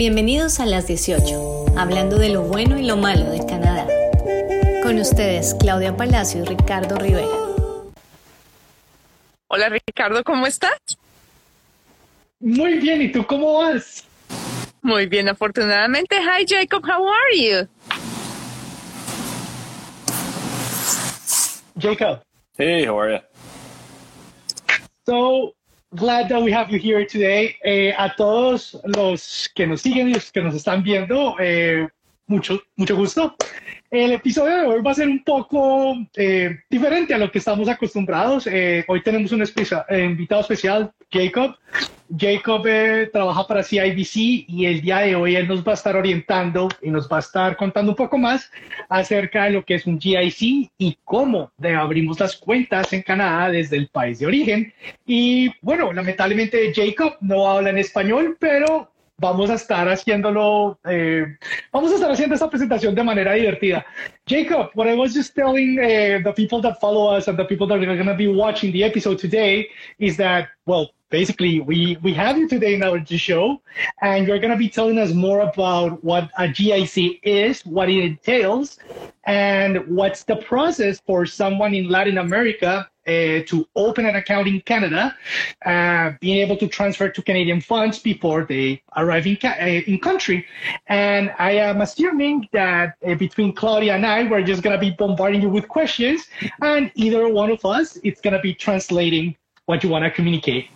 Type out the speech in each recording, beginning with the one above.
Bienvenidos a las 18, hablando de lo bueno y lo malo de Canadá. Con ustedes, Claudia Palacio y Ricardo Rivera. Hola Ricardo, ¿cómo estás? Muy bien, ¿y tú cómo vas? Muy bien, afortunadamente. Hi Jacob, how are you? Jacob. Hey, how are you? So glad that we have you here today. Eh, a todos los que nos siguen y los que nos están viendo, eh, mucho, mucho gusto. El episodio de hoy va a ser un poco eh, diferente a lo que estamos acostumbrados. Eh, hoy tenemos un eh, invitado especial, Jacob. Jacob trabaja para CIBC y el día de hoy él nos va a estar orientando y nos va a estar contando un poco más acerca de lo que es un GIC y cómo abrimos las cuentas en Canadá desde el país de origen. Y bueno, lamentablemente Jacob no habla en español, pero vamos a estar haciéndolo, eh, vamos a estar haciendo esta presentación de manera divertida. Jacob, what I was just telling uh, the people that follow us and the people that are going to be watching the episode today is that, well, basically we, we have you today in our show and you're going to be telling us more about what a GIC is, what it entails, and what's the process for someone in Latin America uh, to open an account in Canada, uh, being able to transfer to Canadian funds before they arrive in, uh, in country. And I am assuming that uh, between Claudia and I, we're just going to be bombarding you with questions, and either one of us, it's going to be translating what you want to communicate.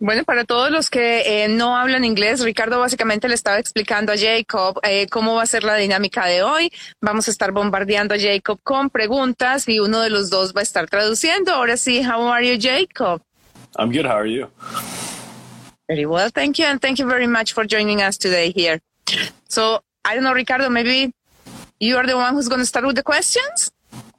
Bueno, para todos los que eh, no hablan inglés, Ricardo básicamente le estaba explicando a Jacob eh, cómo va a ser la dinámica de hoy. Vamos a estar bombardeando a Jacob con preguntas y uno de los dos va a estar traduciendo. Ahora sí, how are you, Jacob? I'm good. How are you? Very well, thank you, and thank you very much for joining us today here. So, I don't know, Ricardo, maybe you are the one who's going to start with the questions?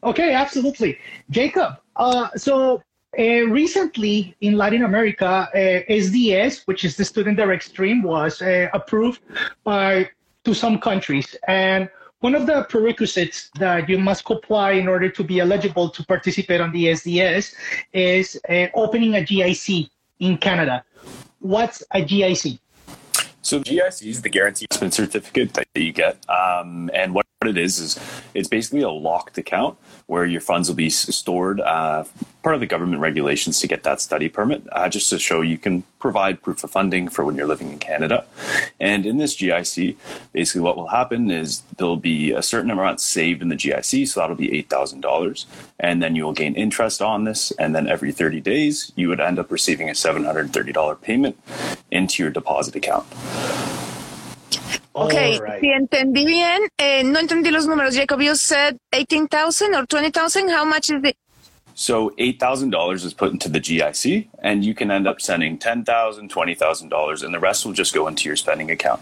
Okay, absolutely. Jacob, uh, so uh, recently in Latin America, uh, SDS, which is the Student Direct Stream, was uh, approved by to some countries. And one of the prerequisites that you must comply in order to be eligible to participate on the SDS is uh, opening a GIC in Canada. What's a GIC? So GIC is the guaranteed investment certificate that you get, um, and what it is is it's basically a locked account where your funds will be stored. Uh, part of the government regulations to get that study permit, uh, just to show you can provide proof of funding for when you're living in Canada. And in this GIC, basically what will happen is there'll be a certain amount saved in the GIC, so that'll be $8,000. And then you will gain interest on this. And then every 30 days, you would end up receiving a $730 payment into your deposit account. Okay, right. si entendí bien, eh, no entendí los números. Jacob, you said 18,000 or 20,000. How much is it? So $8,000 is put into the GIC, and you can end up sending $10,000, $20,000, and the rest will just go into your spending account.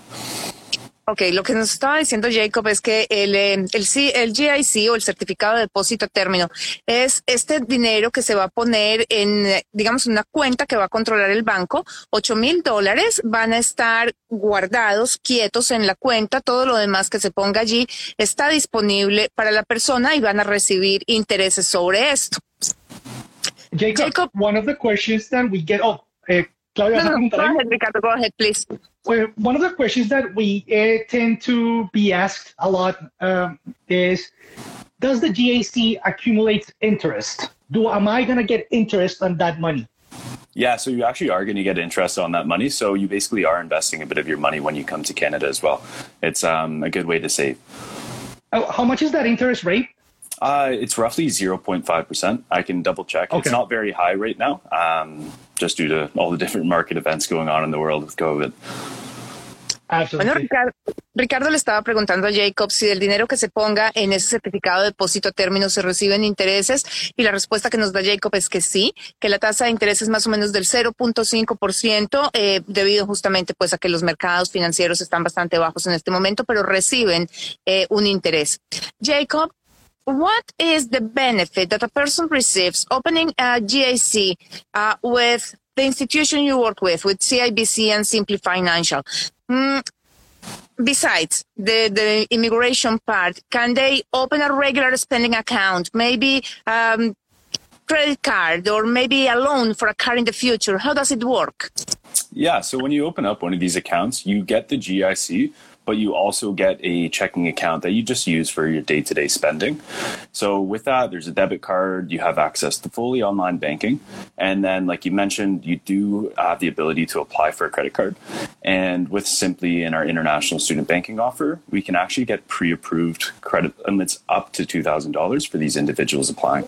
Ok, lo que nos estaba diciendo Jacob es que el, eh, el, el GIC o el certificado de depósito a término es este dinero que se va a poner en, digamos, una cuenta que va a controlar el banco. Ocho mil dólares van a estar guardados, quietos en la cuenta. Todo lo demás que se ponga allí está disponible para la persona y van a recibir intereses sobre esto. Jacob, one of the questions that we get, oh, eh, Claudia, no, no, go ahead, Ricardo, go ahead, please. Well, one of the questions that we uh, tend to be asked a lot um, is, does the GAC accumulate interest? Do am I going to get interest on that money? Yeah, so you actually are going to get interest on that money. So you basically are investing a bit of your money when you come to Canada as well. It's um, a good way to save. Oh, how much is that interest rate? Uh, it's roughly 0.5%. I can double check. Okay. It's not very high right now, um, just due to all the different market events going on in the world with COVID. Bueno, Ricardo, Ricardo, le estaba preguntando a Jacob si el dinero que se ponga en ese certificado de depósito a término se reciben intereses y la respuesta que nos da Jacob es que sí, que la tasa de interés es más o menos del 0.5% eh, debido justamente pues a que los mercados financieros están bastante bajos en este momento, pero reciben eh, un interés. Jacob, what is the benefit that a person receives opening a GIC uh, with the institution you work with, with CIBC and Simply Financial? Mm, besides the, the immigration part, can they open a regular spending account, maybe um, credit card, or maybe a loan for a car in the future? How does it work? Yeah, so when you open up one of these accounts, you get the GIC, but you also get a checking account that you just use for your day to day spending. So, with that, there's a debit card, you have access to fully online banking. And then, like you mentioned, you do have the ability to apply for a credit card. And with Simply in our international student banking offer, we can actually get pre approved credit limits up to $2,000 for these individuals applying.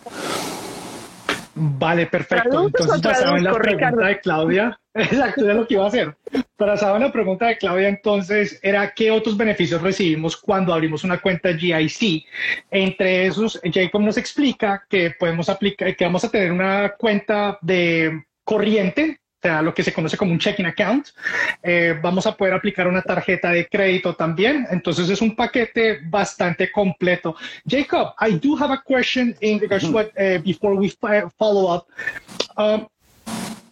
Vale, perfecto. Entonces, basado en la pregunta de Claudia, exacto, es lo que iba a hacer. En la pregunta de Claudia, entonces, era qué otros beneficios recibimos cuando abrimos una cuenta GIC. Entre esos, Jacob nos explica que podemos aplicar, que vamos a tener una cuenta de corriente sea, lo que se conoce como un checking account. Eh, vamos a poder aplicar una tarjeta de crédito también. Entonces es un paquete bastante completo. Jacob, I do have a question in regards to what, uh, before we follow up. Um,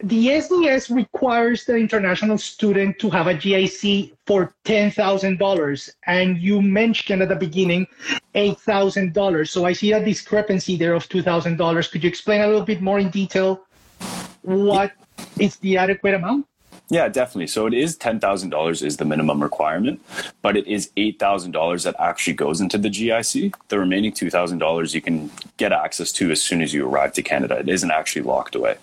the SDS requires the international student to have a GIC for $10,000. And you mentioned at the beginning $8,000. So I see a discrepancy there of $2,000. Could you explain a little bit more in detail what is the adequate amount? Yeah, definitely. So it is ten thousand dollars is the minimum requirement, but it is eight thousand dollars that actually goes into the GIC. The remaining two thousand dollars you can get access to as soon as you arrive to Canada. It isn't actually locked away.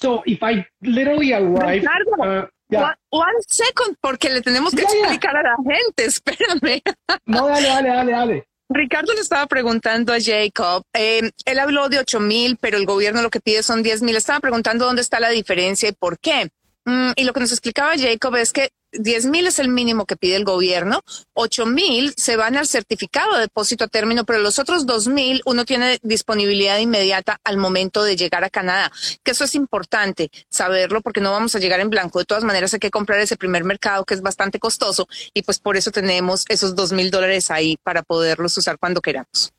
So if I literally arrive, uh, yeah. one, one second, porque le tenemos que yeah, explicar yeah. a la gente. Espérame. No, dale, dale, dale, dale. Ricardo le estaba preguntando a Jacob, eh, él habló de ocho mil, pero el gobierno lo que pide son diez mil. Estaba preguntando dónde está la diferencia y por qué. Mm, y lo que nos explicaba Jacob es que 10 mil es el mínimo que pide el gobierno, 8 mil se van al certificado de depósito a término, pero los otros 2 mil uno tiene disponibilidad inmediata al momento de llegar a Canadá, que eso es importante saberlo porque no vamos a llegar en blanco. De todas maneras hay que comprar ese primer mercado que es bastante costoso y pues por eso tenemos esos 2 mil dólares ahí para poderlos usar cuando queramos.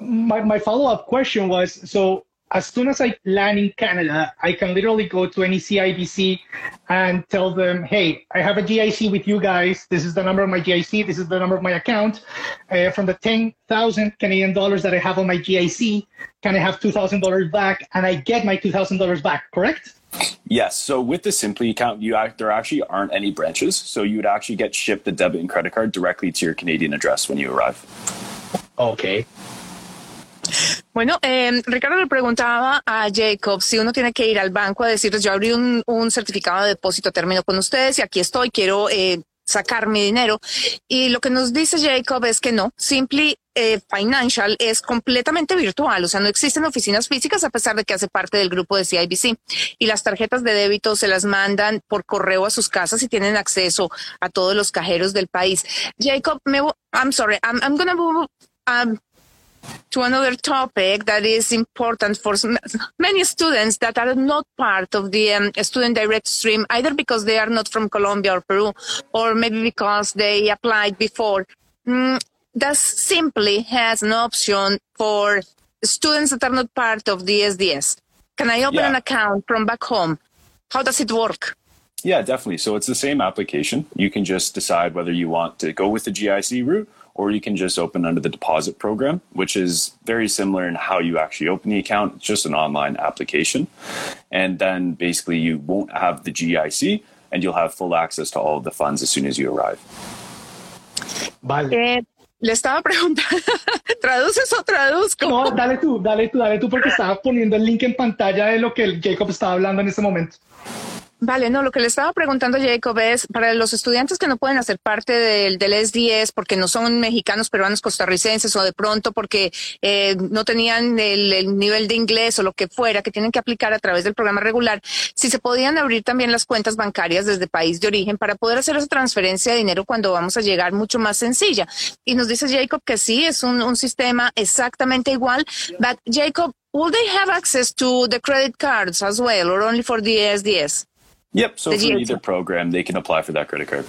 My, follow-up question was, so as soon as I land in Canada, I can literally go to any CIBC and tell them, hey, I have a GIC with you guys. This is the number of my GIC. This is the number of my account. Uh, from the 10,000 Canadian dollars that I have on my GIC, can I have $2,000 back? And I get my $2,000 back, correct? Yes. So with the Simply account, you there actually aren't any branches. So you would actually get shipped the debit and credit card directly to your Canadian address when you arrive. Okay. Bueno, eh, Ricardo le preguntaba a Jacob si uno tiene que ir al banco a decirles, yo abrí un, un certificado de depósito término con ustedes y aquí estoy, quiero eh, sacar mi dinero. Y lo que nos dice Jacob es que no, Simply eh, Financial es completamente virtual, o sea, no existen oficinas físicas a pesar de que hace parte del grupo de CIBC. Y las tarjetas de débito se las mandan por correo a sus casas y tienen acceso a todos los cajeros del país. Jacob, me, I'm sorry, I'm, I'm gonna move, um, to another topic that is important for many students that are not part of the um, student direct stream, either because they are not from Colombia or Peru, or maybe because they applied before. Mm, does simply has an option for students that are not part of the SDS. Can I open yeah. an account from back home? How does it work? Yeah, definitely. So it's the same application. You can just decide whether you want to go with the GIC route or you can just open under the deposit program, which is very similar in how you actually open the account. It's just an online application. And then basically you won't have the GIC and you'll have full access to all of the funds as soon as you arrive. Vale. Eh, le estaba preguntando, ¿traduces o traduzco? No, dale tú, dale tú, dale tú, porque estaba poniendo el link en pantalla de lo que Jacob estaba hablando en este momento. Vale, no, lo que le estaba preguntando Jacob es, para los estudiantes que no pueden hacer parte del, del S10 porque no son mexicanos, peruanos, costarricenses o de pronto porque eh, no tenían el, el, nivel de inglés o lo que fuera, que tienen que aplicar a través del programa regular, si se podían abrir también las cuentas bancarias desde país de origen para poder hacer esa transferencia de dinero cuando vamos a llegar mucho más sencilla. Y nos dice Jacob que sí, es un, un sistema exactamente igual. But Jacob, will they have access to the credit cards as well or only for the SDS? Yep. So for either program, they can apply for that credit card.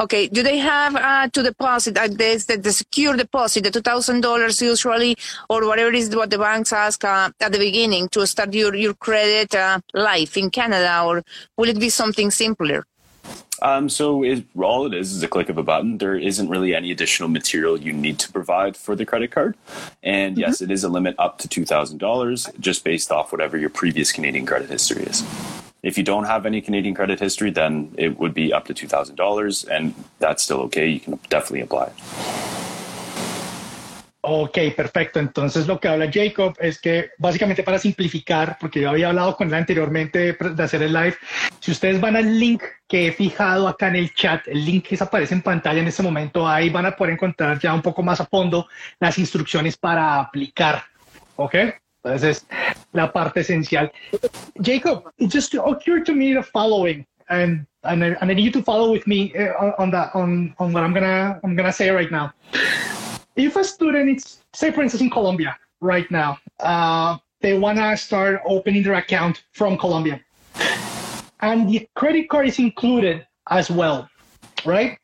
Okay. Do they have uh, to deposit uh, the, the secure deposit, the two thousand dollars usually, or whatever is what the banks ask uh, at the beginning to start your your credit uh, life in Canada, or will it be something simpler? Um, so it, all it is is a click of a button. There isn't really any additional material you need to provide for the credit card. And mm-hmm. yes, it is a limit up to $2,000 just based off whatever your previous Canadian credit history is. If you don't have any Canadian credit history, then it would be up to $2,000, and that's still okay. You can definitely apply. Ok, perfecto. Entonces lo que habla Jacob es que básicamente para simplificar, porque yo había hablado con él anteriormente de hacer el live, si ustedes van al link que he fijado acá en el chat, el link que aparece en pantalla en este momento, ahí van a poder encontrar ya un poco más a fondo las instrucciones para aplicar. ¿Ok? Entonces, la parte esencial. Jacob, it just occurred to me the following, and, and, I, and I need you to follow with me uh, on that, on, on what I'm gonna, I'm gonna say right now. if a student is, say, for instance, in Colombia right now, uh, they want to start opening their account from Colombia, and the credit card is included as well, right?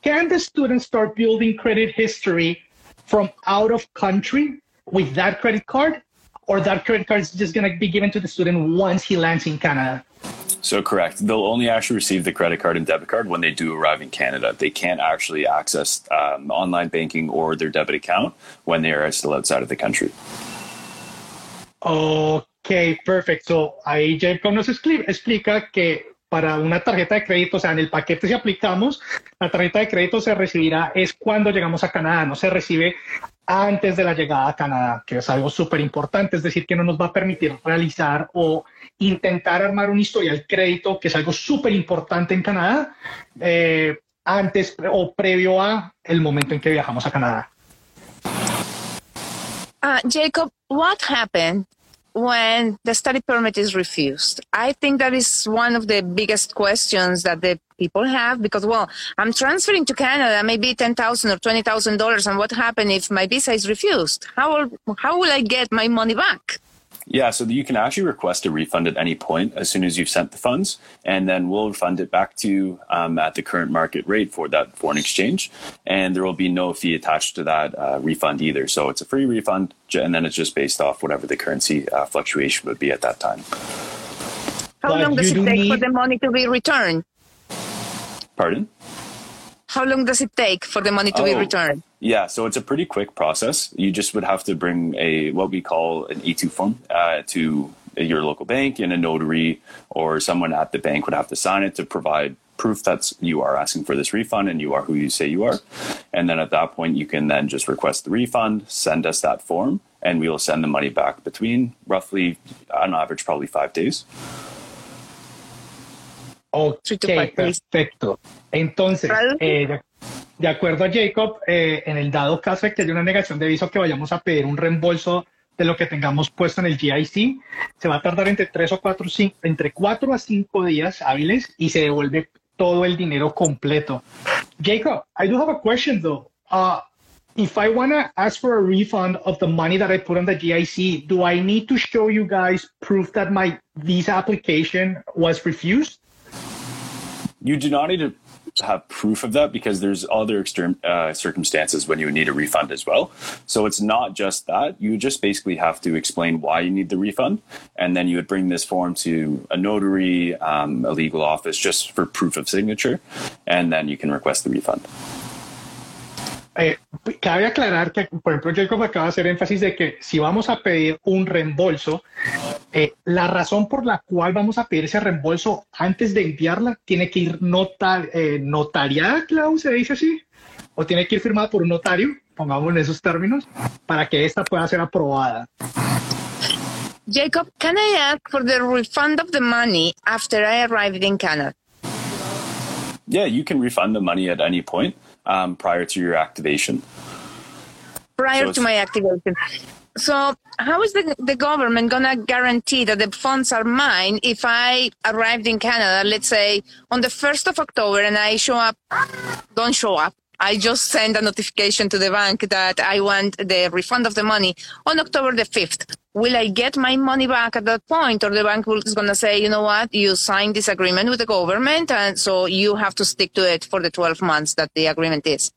Can the student start building credit history from out of country with that credit card, or that credit card is just going to be given to the student once he lands in Canada? So correct. They'll only actually receive the credit card and debit card when they do arrive in Canada. They can't actually access um, online banking or their debit account when they are still outside of the country. Ok, perfecto. ahí Jacob nos explica que para una tarjeta de crédito, o sea, en el paquete si aplicamos, la tarjeta de crédito se recibirá es cuando llegamos a Canadá, no se recibe antes de la llegada a Canadá, que es algo súper importante, es decir, que no nos va a permitir realizar o intentar armar un historial crédito, que es algo súper importante en Canadá, eh, antes o previo a el momento en que viajamos a Canadá. Uh, Jacob, what happened when the study permit is refused? I think that is one of the biggest questions that the people have because, well, I'm transferring to Canada, maybe ten thousand or twenty thousand dollars, and what happens if my visa is refused? How how will I get my money back? Yeah, so you can actually request a refund at any point as soon as you've sent the funds, and then we'll refund it back to you um, at the current market rate for that foreign exchange. And there will be no fee attached to that uh, refund either. So it's a free refund, and then it's just based off whatever the currency uh, fluctuation would be at that time. How but long does it take need... for the money to be returned? Pardon? How long does it take for the money to oh, be returned? Yeah, so it's a pretty quick process. You just would have to bring a what we call an E2 form uh, to your local bank, and a notary or someone at the bank would have to sign it to provide proof that you are asking for this refund and you are who you say you are. And then at that point, you can then just request the refund, send us that form, and we will send the money back between roughly, on average, probably five days. Ok, perfecto. Entonces, eh, de, acuerdo a Jacob, eh, en el dado caso de que haya una negación de viso, que vayamos a pedir un reembolso de lo que tengamos puesto en el GIC, se va a tardar entre tres o cuatro, cinco, entre cuatro a cinco días hábiles y se devuelve todo el dinero completo. Jacob, I do have a question though. Uh, if I want to ask for a refund of the money that I put on the GIC, do I need to show you guys proof that my visa application was refused? You do not need to have proof of that because there's other extreme uh, circumstances when you need a refund as well. So it's not just that. You just basically have to explain why you need the refund, and then you would bring this form to a notary, um, a legal office, just for proof of signature, and then you can request the refund. Eh, cabe aclarar que, por ejemplo, Jacob acaba de hacer énfasis de que si vamos a pedir un reembolso, eh, la razón por la cual vamos a pedir ese reembolso antes de enviarla tiene que ir notar, eh, notariada, Clau, se dice así, o tiene que ir firmada por un notario, pongamos en esos términos, para que esta pueda ser aprobada. Jacob, can I ask for the refund of the money after I arrived in Canada? Yeah, you can refund the money at any point. um, prior to your activation. Prior so to my activation. So, how is the, the government going to guarantee that the funds are mine if I arrived in Canada, let's say on the 1st of October, and I show up, don't show up, I just send a notification to the bank that I want the refund of the money on October the 5th. Will I get my money back at that point? Or the bank is going to say, you know what, you signed this agreement with the government, and so you have to stick to it for the 12 months that the agreement is?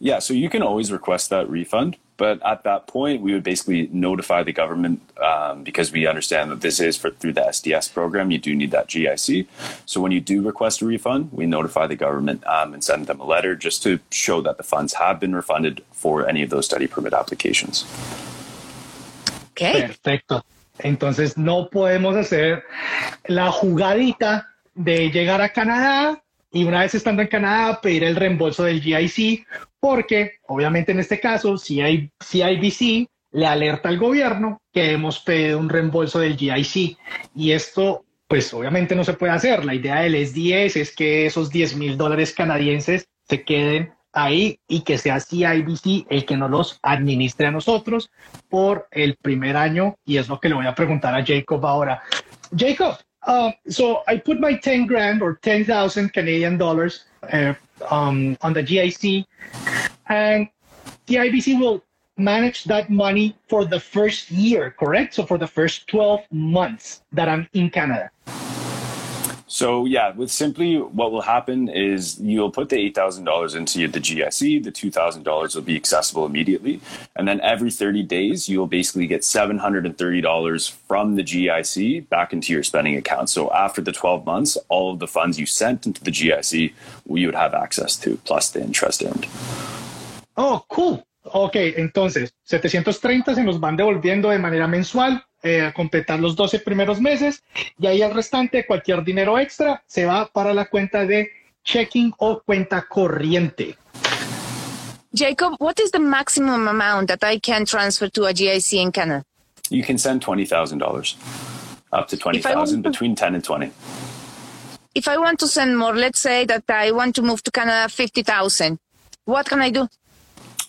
Yeah, so you can always request that refund. But at that point, we would basically notify the government um, because we understand that this is for through the SDS program. You do need that GIC. So when you do request a refund, we notify the government um, and send them a letter just to show that the funds have been refunded for any of those study permit applications. Okay. Perfecto. Entonces no podemos hacer la jugadita de llegar a Canadá y una vez estando en Canadá pedir el reembolso del GIC, porque obviamente en este caso si hay CIBC le alerta al gobierno que hemos pedido un reembolso del GIC y esto pues obviamente no se puede hacer. La idea del SDS es que esos 10 mil dólares canadienses se queden ahí y que sea CIBC el que nos los administre a nosotros por el primer año y es lo que le voy a preguntar a Jacob ahora. Jacob, uh, so I put my 10 grand or 10,000 Canadian dollars uh, um, on the GIC and the IBC will manage that money for the first year, correct? So for the first 12 months that I'm in Canada. So yeah, with Simply, what will happen is you'll put the eight thousand dollars into the GIC. The two thousand dollars will be accessible immediately, and then every thirty days you'll basically get seven hundred and thirty dollars from the GIC back into your spending account. So after the twelve months, all of the funds you sent into the GIC, you would have access to, plus the interest earned. Oh, cool. Ok, entonces 730 se nos van devolviendo de manera mensual eh, a completar los 12 primeros meses y ahí el restante, cualquier dinero extra, se va para la cuenta de checking o cuenta corriente. Jacob, what is the maximum amount that I can transfer to a GIC in Canada? You can send $20,000 up to 20,000 between 10 and 20. If I want to send more, let's say that I want to move to Canada 50,000, what can I do?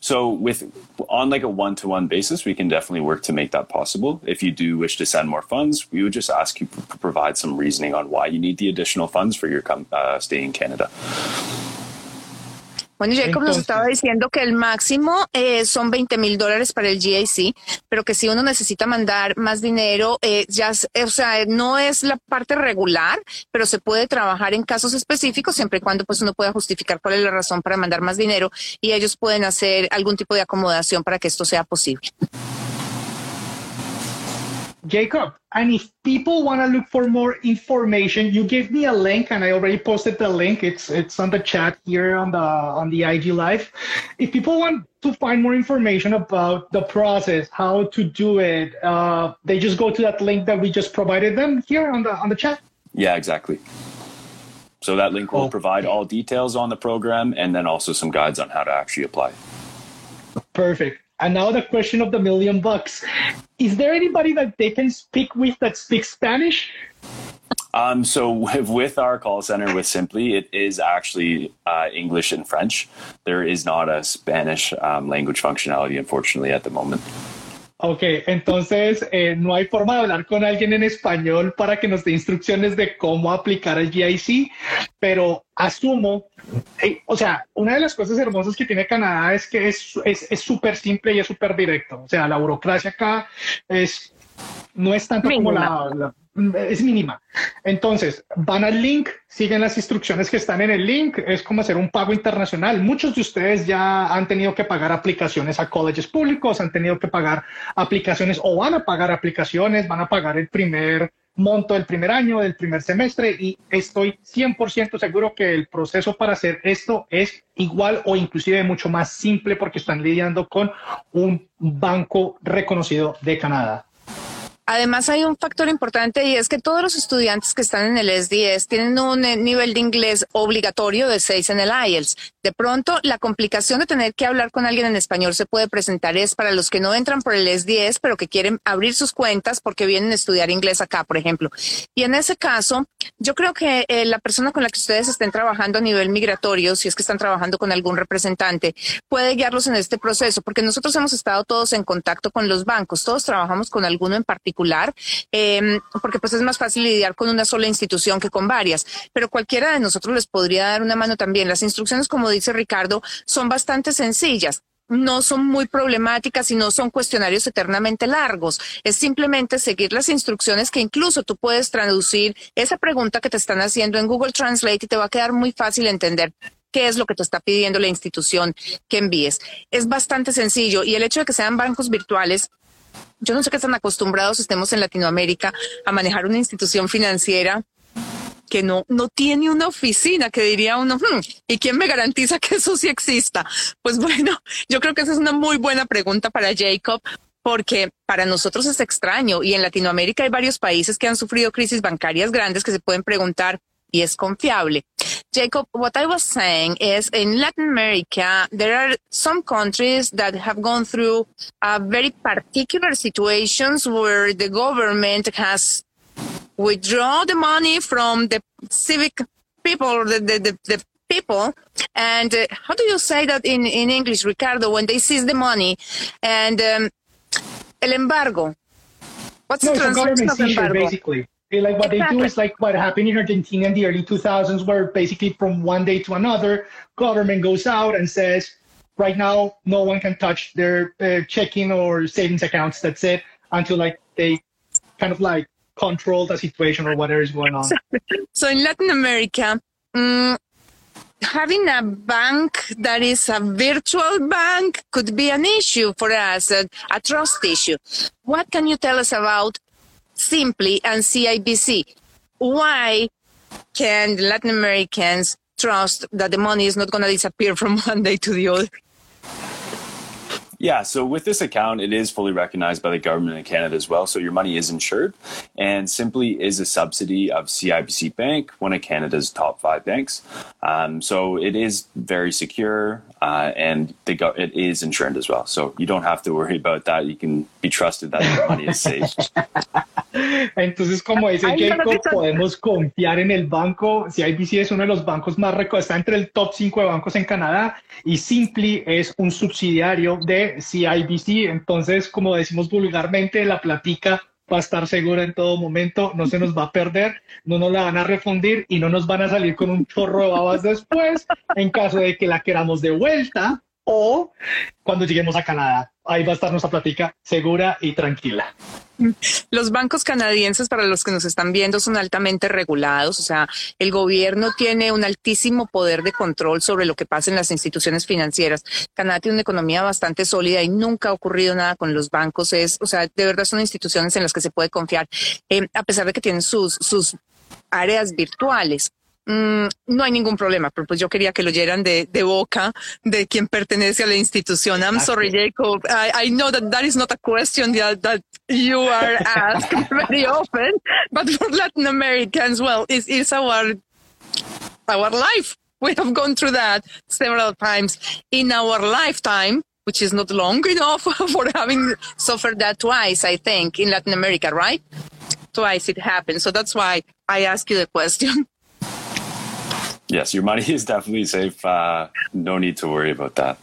So with on like a one-to-one basis, we can definitely work to make that possible. If you do wish to send more funds, we would just ask you to provide some reasoning on why you need the additional funds for your uh, stay in Canada. Bueno, Jacob nos estaba diciendo que el máximo eh, son 20 mil dólares para el GIC, pero que si uno necesita mandar más dinero, eh, ya, o sea, no es la parte regular, pero se puede trabajar en casos específicos siempre y cuando pues uno pueda justificar cuál es la razón para mandar más dinero y ellos pueden hacer algún tipo de acomodación para que esto sea posible. Jacob, and if people want to look for more information, you gave me a link, and I already posted the link. It's it's on the chat here on the on the IG live. If people want to find more information about the process, how to do it, uh, they just go to that link that we just provided them here on the on the chat. Yeah, exactly. So that link will provide all details on the program and then also some guides on how to actually apply. Perfect. And now the question of the million bucks. Is there anybody that they can speak with that speaks Spanish? Um, so with, our call center with Simply, it is actually uh, English and French. There is not a Spanish um, language functionality, unfortunately, at the moment. Ok, entonces eh, no hay forma de hablar con alguien en español para que nos dé instrucciones de cómo aplicar el GIC, pero asumo, o sea, una de las cosas hermosas que tiene Canadá es que es súper es, simple y es súper directo. O sea, la burocracia acá es, no es tanto como la es mínima. Entonces, van al link, siguen las instrucciones que están en el link, es como hacer un pago internacional. Muchos de ustedes ya han tenido que pagar aplicaciones a colleges públicos, han tenido que pagar aplicaciones o van a pagar aplicaciones, van a pagar el primer monto del primer año, del primer semestre y estoy 100% seguro que el proceso para hacer esto es igual o inclusive mucho más simple porque están lidiando con un banco reconocido de Canadá. Además, hay un factor importante y es que todos los estudiantes que están en el SDS tienen un eh, nivel de inglés obligatorio de 6 en el IELTS. De pronto, la complicación de tener que hablar con alguien en español se puede presentar es para los que no entran por el SDS, pero que quieren abrir sus cuentas porque vienen a estudiar inglés acá, por ejemplo. Y en ese caso, yo creo que eh, la persona con la que ustedes estén trabajando a nivel migratorio, si es que están trabajando con algún representante, puede guiarlos en este proceso, porque nosotros hemos estado todos en contacto con los bancos, todos trabajamos con alguno en particular Em, porque pues es más fácil lidiar con una sola institución que con varias, pero cualquiera de nosotros les podría dar una mano también. Las instrucciones, como dice Ricardo, son bastante sencillas no son muy problemáticas y no son cuestionarios eternamente largos. Es simplemente seguir las instrucciones que incluso tú puedes traducir esa pregunta que te están haciendo en Google Translate y te va a quedar muy fácil entender qué es lo que te está pidiendo la institución que envíes. Es bastante sencillo y el hecho de que sean bancos virtuales yo no sé qué tan acostumbrados estemos en Latinoamérica a manejar una institución financiera que no, no tiene una oficina, que diría uno, hmm, ¿y quién me garantiza que eso sí exista? Pues bueno, yo creo que esa es una muy buena pregunta para Jacob, porque para nosotros es extraño y en Latinoamérica hay varios países que han sufrido crisis bancarias grandes que se pueden preguntar y es confiable. Jacob, what I was saying is in Latin America, there are some countries that have gone through uh, very particular situations where the government has withdrawn the money from the civic people, the, the, the, the people. And uh, how do you say that in, in English, Ricardo, when they seize the money and um, el embargo? What's no, the translation of embargo? Basically. Like what exactly. they do is like what happened in Argentina in the early 2000s, where basically from one day to another, government goes out and says, right now, no one can touch their uh, checking or savings accounts. That's it until like they kind of like control the situation or whatever is going on. So in Latin America, um, having a bank that is a virtual bank could be an issue for us, a, a trust issue. What can you tell us about Simply and CIBC? Why can Latin Americans trust that the money is not going to disappear from one day to the other? Yeah, so with this account, it is fully recognized by the government in Canada as well. So your money is insured and simply is a subsidy of CIBC Bank, one of Canada's top five banks. Um, so it is very secure uh, and they go, it is insured as well. So you don't have to worry about that. You can be trusted that your money is safe. Entonces, como dice Jacob, podemos confiar en el banco. CIBC es uno de los bancos más reconocidos, está entre el top 5 de bancos en Canadá y Simply es un subsidiario de CIBC. Entonces, como decimos vulgarmente, la platica va a estar segura en todo momento, no se nos va a perder, no nos la van a refundir y no nos van a salir con un chorro de babas después en caso de que la queramos de vuelta o cuando lleguemos a Canadá. Ahí va a estar nuestra plática segura y tranquila. Los bancos canadienses, para los que nos están viendo, son altamente regulados. O sea, el gobierno tiene un altísimo poder de control sobre lo que pasa en las instituciones financieras. Canadá tiene una economía bastante sólida y nunca ha ocurrido nada con los bancos. Es, o sea, de verdad son instituciones en las que se puede confiar, eh, a pesar de que tienen sus, sus áreas virtuales. Mm, no hay ningún problema, pero pues yo quería que lo oyeran de, de boca de quien pertenece a la institución. I'm sorry, Jacob. I, I, know that that is not a question that, that you are asked very often, but for Latin Americans, well, it's, it's our our life. We have gone through that several times in our lifetime, which is not long enough for having suffered that twice, I think, in Latin America, right? Twice it happened. So that's why I ask you the question. Yes, your money is definitely safe. Uh, no need to worry about that.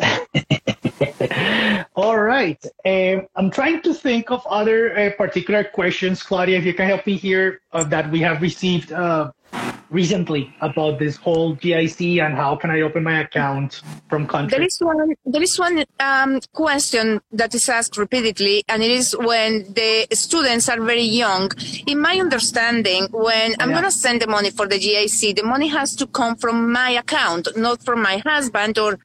All right. Um, I'm trying to think of other uh, particular questions, Claudia, if you can help me here, uh, that we have received uh, recently about this whole GIC and how can I open my account from country? There is one, there is one um, question that is asked repeatedly, and it is when the students are very young. In my understanding, when I'm yeah. going to send the money for the GIC, the money has to come from my account, not from my husband or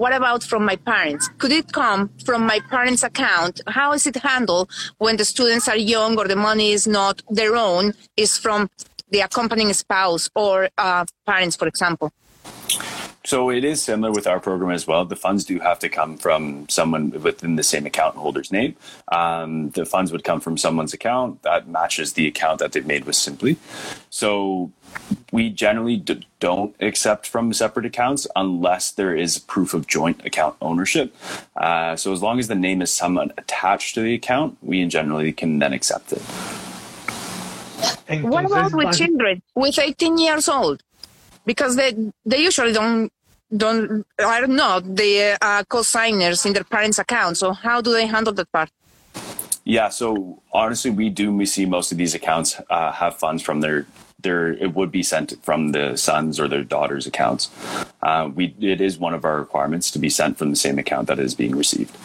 what about from my parents? Could it come from my parents' account? How is it handled when the students are young or the money is not their own, is from the accompanying spouse or uh, parents, for example? So it is similar with our program as well. The funds do have to come from someone within the same account holder's name. Um, the funds would come from someone's account that matches the account that they've made with Simply. So we generally d- don't accept from separate accounts unless there is proof of joint account ownership. Uh, so as long as the name is someone attached to the account, we generally can then accept it. What about with children with 18 years old? Because they they usually don't don't I don't the uh, co-signers in their parents' account. So how do they handle that part? Yeah, so honestly, we do. We see most of these accounts uh, have funds from their their. It would be sent from the sons or their daughters' accounts. Uh, we it is one of our requirements to be sent from the same account that is being received.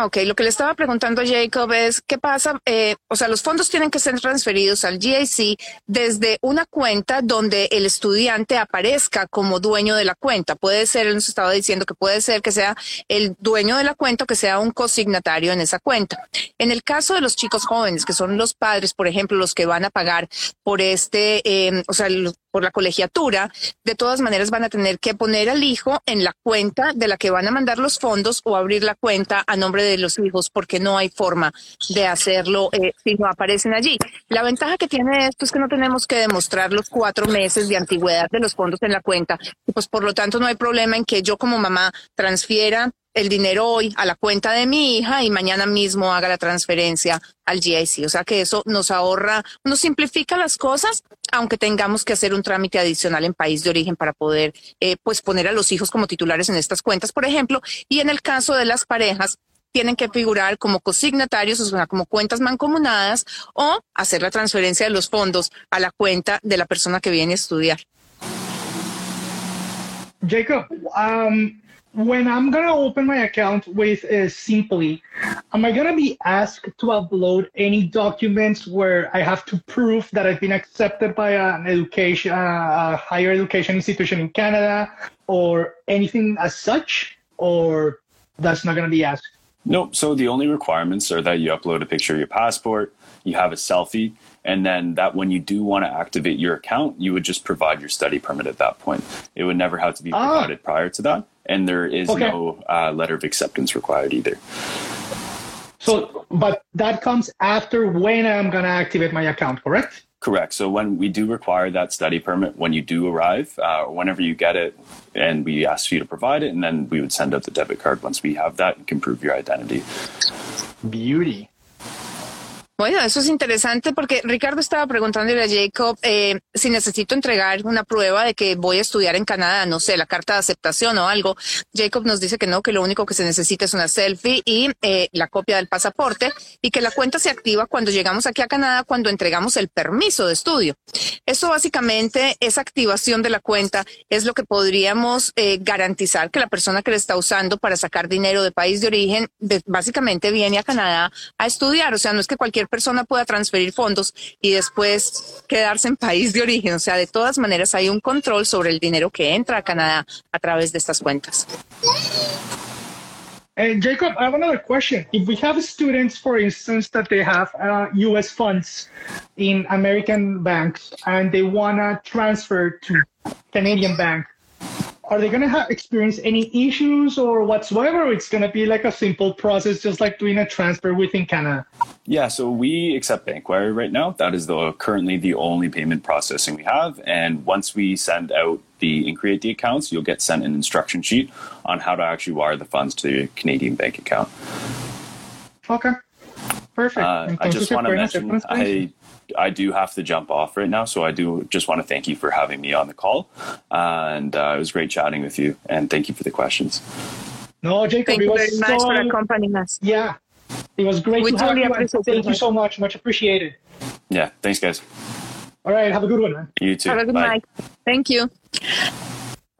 Ah, ok, lo que le estaba preguntando a Jacob es, ¿qué pasa? Eh, o sea, los fondos tienen que ser transferidos al GIC desde una cuenta donde el estudiante aparezca como dueño de la cuenta. Puede ser, él nos estaba diciendo que puede ser que sea el dueño de la cuenta o que sea un cosignatario en esa cuenta. En el caso de los chicos jóvenes, que son los padres, por ejemplo, los que van a pagar por este, eh, o sea, por la colegiatura, de todas maneras van a tener que poner al hijo en la cuenta de la que van a mandar los fondos o abrir la cuenta a nombre de los hijos porque no hay forma de hacerlo eh, si no aparecen allí. La ventaja que tiene esto es que no tenemos que demostrar los cuatro meses de antigüedad de los fondos en la cuenta y pues por lo tanto no hay problema en que yo como mamá transfiera el dinero hoy a la cuenta de mi hija y mañana mismo haga la transferencia al GIC. O sea que eso nos ahorra, nos simplifica las cosas, aunque tengamos que hacer un trámite adicional en país de origen para poder eh, pues poner a los hijos como titulares en estas cuentas, por ejemplo. Y en el caso de las parejas, tienen que figurar como cosignatarios, o sea, como cuentas mancomunadas, o hacer la transferencia de los fondos a la cuenta de la persona que viene a estudiar. Jacob, um, when I'm gonna open my account with uh, Simply, am I gonna be asked to upload any documents where I have to prove that I've been accepted by an education, uh, a higher education institution in Canada, or anything as such, or that's not gonna be asked? Nope. So the only requirements are that you upload a picture of your passport, you have a selfie, and then that when you do want to activate your account, you would just provide your study permit at that point. It would never have to be ah. provided ah. prior to that and there is okay. no uh, letter of acceptance required either. So, but that comes after when I'm going to activate my account, correct? Correct. So when we do require that study permit when you do arrive, uh, whenever you get it, and we ask you to provide it, and then we would send out the debit card once we have that and can prove your identity. Beauty. Bueno, eso es interesante porque Ricardo estaba preguntándole a Jacob eh, si necesito entregar una prueba de que voy a estudiar en Canadá, no sé, la carta de aceptación o algo. Jacob nos dice que no, que lo único que se necesita es una selfie y eh, la copia del pasaporte y que la cuenta se activa cuando llegamos aquí a Canadá, cuando entregamos el permiso de estudio. Eso básicamente, esa activación de la cuenta es lo que podríamos eh, garantizar que la persona que le está usando para sacar dinero de país de origen, básicamente viene a Canadá a estudiar. O sea, no es que cualquier persona pueda transferir fondos y después quedarse en país de origen. O sea, de todas maneras hay un control sobre el dinero que entra a Canadá a través de estas cuentas. And Jacob, I have another question. If we have students, for instance, that they have uh, U.S. funds in American banks and they want to transfer to Canadian bank, are they going to have experience any issues or whatsoever? It's going to be like a simple process, just like doing a transfer within Canada. Yeah, so we accept Bankwire right now. That is the currently the only payment processing we have. And once we send out the and create the accounts, you'll get sent an instruction sheet on how to actually wire the funds to your Canadian bank account. Okay, perfect. Uh, I just want to mention I I do have to jump off right now, so I do just want to thank you for having me on the call, and uh, it was great chatting with you, and thank you for the questions. No, Jacob, thank you very much so, for accompanying us. Yeah, it was great we to totally have you. Thank you so much. Much appreciated. Yeah, thanks, guys. All right, have a good one, man. You too. Have a good Bye. night. Thank you.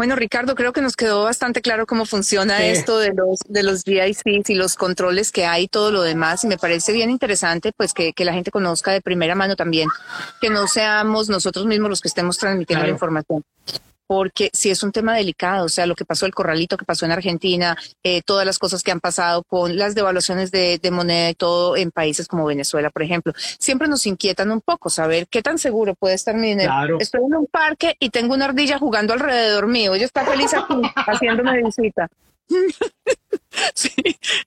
Bueno, Ricardo, creo que nos quedó bastante claro cómo funciona esto de los de los y los controles que hay y todo lo demás. Y me parece bien interesante, pues, que, que, la gente conozca de primera mano también, que no seamos nosotros mismos los que estemos transmitiendo la información porque si es un tema delicado, o sea, lo que pasó el corralito que pasó en Argentina, eh, todas las cosas que han pasado con las devaluaciones de, moneda y todo en países como Venezuela, por ejemplo, siempre nos inquietan un poco saber qué tan seguro puede estar mi dinero. Estoy en un parque y tengo una ardilla jugando alrededor mío, ella está feliz aquí haciéndome visita. sí,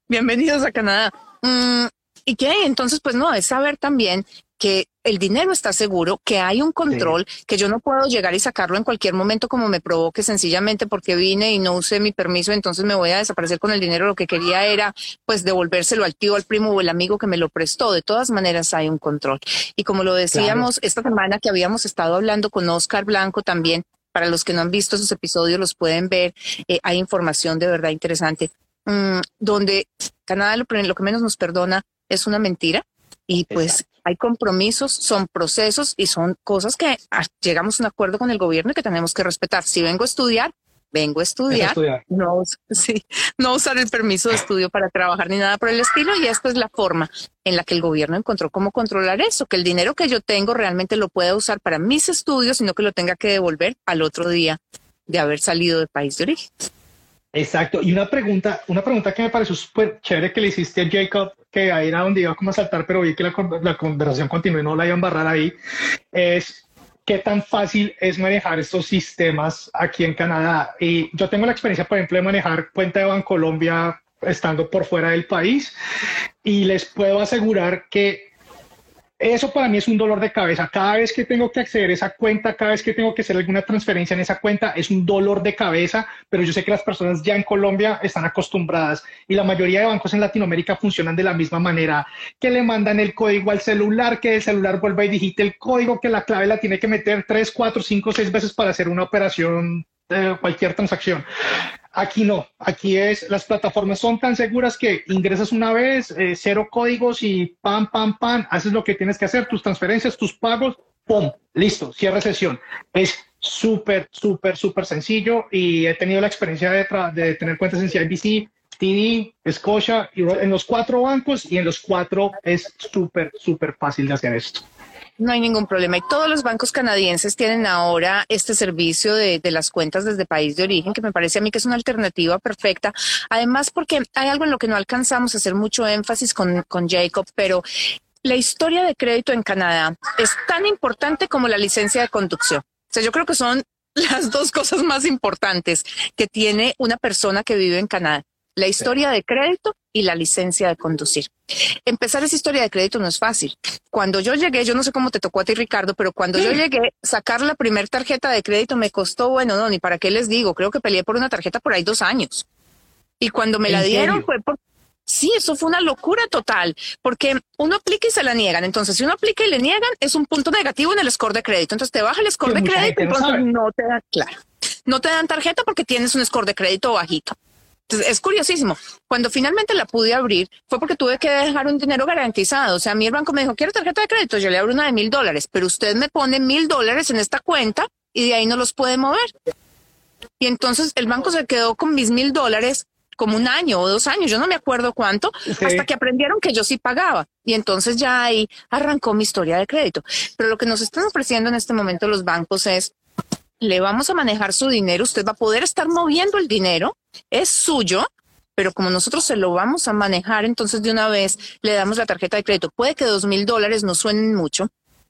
bienvenidos a Canadá. Mm, ¿Y qué? Entonces, pues no, es saber también que el dinero está seguro, que hay un control, que yo no puedo llegar y sacarlo en cualquier momento como me provoque, sencillamente porque vine y no usé mi permiso, entonces me voy a desaparecer con el dinero. Lo que quería era pues devolvérselo al tío, al primo o el amigo que me lo prestó. De todas maneras hay un control. Y como lo decíamos esta semana que habíamos estado hablando con Oscar Blanco también, para los que no han visto esos episodios los pueden ver, eh, hay información de verdad interesante, mm, donde Canadá lo, lo que menos nos perdona es una mentira y pues hay compromisos, son procesos y son cosas que ah, llegamos a un acuerdo con el gobierno y que tenemos que respetar. Si vengo a estudiar, vengo a estudiar, No, sí, no usar el permiso de estudio para trabajar ni nada por el estilo y esta es la forma en la que el gobierno encontró cómo controlar eso, que el dinero que yo tengo realmente lo pueda usar para mis estudios y no que lo tenga que devolver al otro día de haber salido del país de origen. Exacto. Y una pregunta, una pregunta que me pareció súper chévere que le hiciste a Jacob, que ahí era donde iba como a saltar, pero vi que la, conversación continuó y no la iban a barrar ahí, es qué tan fácil es manejar estos sistemas aquí en Canadá. Y yo tengo la experiencia, por ejemplo, de manejar cuenta de Bancolombia estando por fuera del país y les puedo asegurar que eso para mí es un dolor de cabeza. Cada vez que tengo que acceder a esa cuenta, cada vez que tengo que hacer alguna transferencia en esa cuenta, es un dolor de cabeza, pero yo sé que las personas ya en Colombia están acostumbradas y la mayoría de bancos en Latinoamérica funcionan de la misma manera, que le mandan el código al celular, que el celular vuelva y digite el código, que la clave la tiene que meter tres, cuatro, cinco, seis veces para hacer una operación, de cualquier transacción. Aquí no, aquí es, las plataformas son tan seguras que ingresas una vez, eh, cero códigos y pam, pam, pam, haces lo que tienes que hacer, tus transferencias, tus pagos, pum, listo, cierre sesión. Es súper, súper, súper sencillo y he tenido la experiencia de, tener cuentas en CIBC, TD, Scotia, y en los cuatro bancos y en los cuatro es súper, súper fácil de hacer esto. No hay ningún problema. Y todos los bancos canadienses tienen ahora este servicio de, las cuentas desde país de origen, que me parece a mí que es una alternativa perfecta. Además, porque hay algo en lo que no alcanzamos a hacer mucho énfasis con, con Jacob, pero la historia de crédito en Canadá es tan importante como la licencia de conducción. O sea, yo creo que son las dos cosas más importantes que tiene una persona que vive en Canadá la historia de crédito y la licencia de conducir. Empezar esa historia de crédito no es fácil. Cuando yo llegué, yo no sé cómo te tocó a ti, Ricardo, pero cuando yo llegué, sacar la primera tarjeta de crédito me costó, bueno, no, ni para qué les digo, creo que peleé por una tarjeta por ahí dos años. Y cuando me la dieron fue por... Sí, eso fue una locura total, porque uno aplica y se la niegan. Entonces, si uno aplica y le niegan, es un punto negativo en el score de crédito. Entonces, te baja el score de crédito y no, no te dan, claro, no te dan tarjeta porque tienes un score de crédito bajito. Entonces, es curiosísimo. Cuando finalmente la pude abrir, fue porque tuve que dejar un dinero garantizado. O sea, a mí el banco me dijo, quiero tarjeta de crédito, yo le abro una de mil dólares, pero usted me pone mil dólares en esta cuenta y de ahí no los puede mover. Y entonces el banco se quedó con mis mil dólares como un año o dos años, yo no me acuerdo cuánto, hasta que aprendieron que yo sí pagaba. Y entonces ya ahí arrancó mi historia de crédito. Pero lo que nos están ofreciendo en este momento los bancos es le vamos a manejar su dinero, usted va a poder estar moviendo el dinero, es suyo, pero como nosotros se lo vamos a manejar, entonces de una vez le damos la tarjeta de crédito. Puede que dos mil dólares no suenen mucho,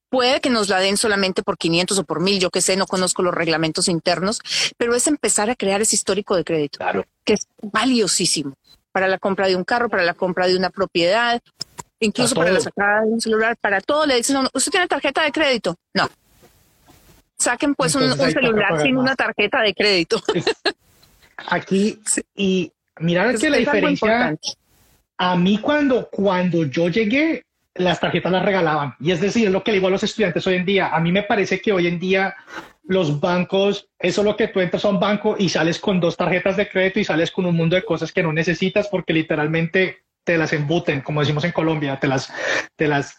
puede que nos la den solamente por 500 o por mil, yo que sé, no conozco los reglamentos internos, pero es empezar a crear ese histórico de crédito, claro. que es valiosísimo para la compra de un carro, para la compra de una propiedad, incluso para, la sacada de un celular, para todo. Le dicen, no, ¿usted tiene tarjeta de crédito? No, Saquen pues un, celular sin una tarjeta de crédito. Aquí, y mirar que la diferencia, a mí cuando, cuando yo llegué, las tarjetas las regalaban. Y es decir, es lo que le digo a los estudiantes hoy en día. A mí me parece que hoy en día los bancos, eso es lo que tú entras a un banco y sales con dos tarjetas de crédito y sales con un mundo de cosas que no necesitas porque literalmente te las embuten, como decimos en Colombia, te las, te las,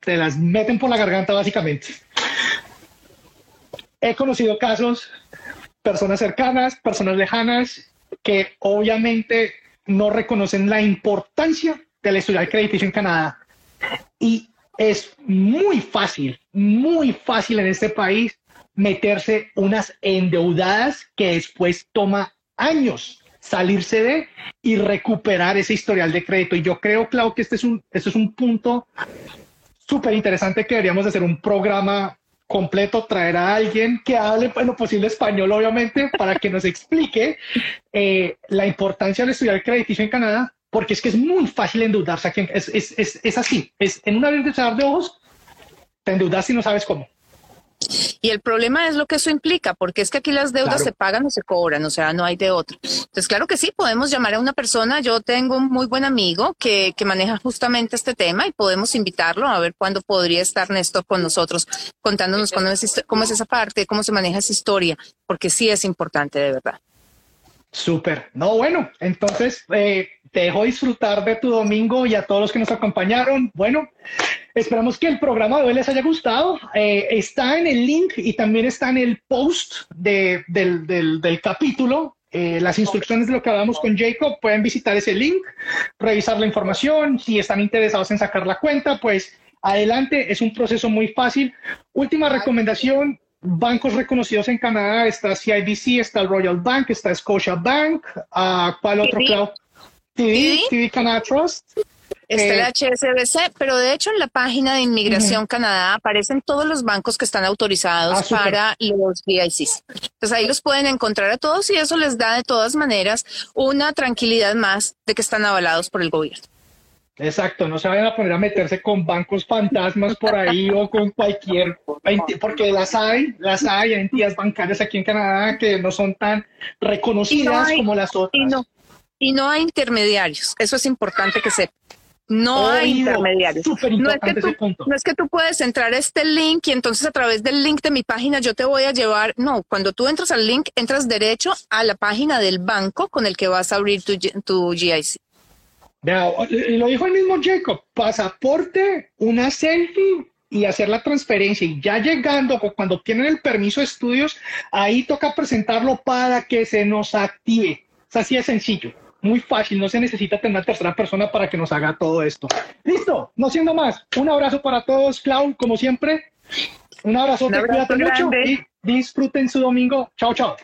te las meten por la garganta básicamente. He conocido casos, personas cercanas, personas lejanas, que obviamente no reconocen la importancia de la estudiar crediticio en Canadá. Y es muy fácil, muy fácil en este país meterse unas endeudadas que después toma años salirse de y recuperar ese historial de crédito. Y yo creo, Clau, que este es un, este es un punto súper interesante que deberíamos hacer un programa completo, traer a alguien que hable lo posible español, obviamente, para que nos explique eh, la importancia de estudiar crediticio en Canadá, porque es que es muy fácil endeudarse aquí. Es, es, es, es así, es en una vez de cerrar de ojos, te endeudas y no sabes cómo. Y el problema es lo que eso implica, porque es que aquí las deudas se pagan o se cobran, o sea, no hay de otro. Entonces, claro que sí, podemos llamar a una persona. Yo tengo un muy buen amigo que, que maneja justamente este tema y podemos invitarlo a ver cuándo podría estar Néstor con nosotros contándonos cómo es, cómo es esa parte, cómo se maneja esa historia, porque sí es importante de verdad. Súper. No, bueno, entonces eh, te dejo disfrutar de tu domingo y a todos los que nos acompañaron. Bueno, esperamos que el programa de hoy les haya gustado. Eh, está en el link y también está en el post de, del, del, del, capítulo. Eh, las instrucciones de lo que hablamos con Jacob, pueden visitar ese link, revisar la información. Si están interesados en sacar la cuenta, pues adelante. Es un proceso muy fácil. Última recomendación, bancos reconocidos en Canadá, está CIBC, está el Royal Bank, está Scotia Bank, uh, ¿cuál otro? TD, TD Canada Trust. Está el HSBC, eh, pero de hecho en la página de Inmigración Canadá aparecen todos los bancos que están autorizados ah, para los VICs. Entonces ahí los pueden encontrar a todos y eso les da de todas maneras una tranquilidad más de que están avalados por el gobierno. Exacto, no se vayan a poner a meterse con bancos fantasmas por ahí o con cualquier, porque las hay, las hay, entidades bancarias aquí en Canadá que no son tan reconocidas como las otras. Y no, y no hay intermediarios, eso es importante que sepan. No hay intermediarios. No es, que tú, no es que tú puedes entrar a este link y entonces a través del link de mi página yo te voy a llevar. No, cuando tú entras al link, entras derecho a la página del banco con el que vas a abrir tu, tu GIC. y lo dijo el mismo Jacob, pasaporte, una selfie y hacer la transferencia. Y ya llegando, cuando tienen el permiso de estudios, ahí toca presentarlo para que se nos active. Es así de sencillo muy fácil, no se necesita tener una tercera persona para que nos haga todo esto. Listo, no siendo más, un abrazo para todos, Clau, como siempre. Un abrazo, cuídate mucho y disfruten su domingo. Chao, chao.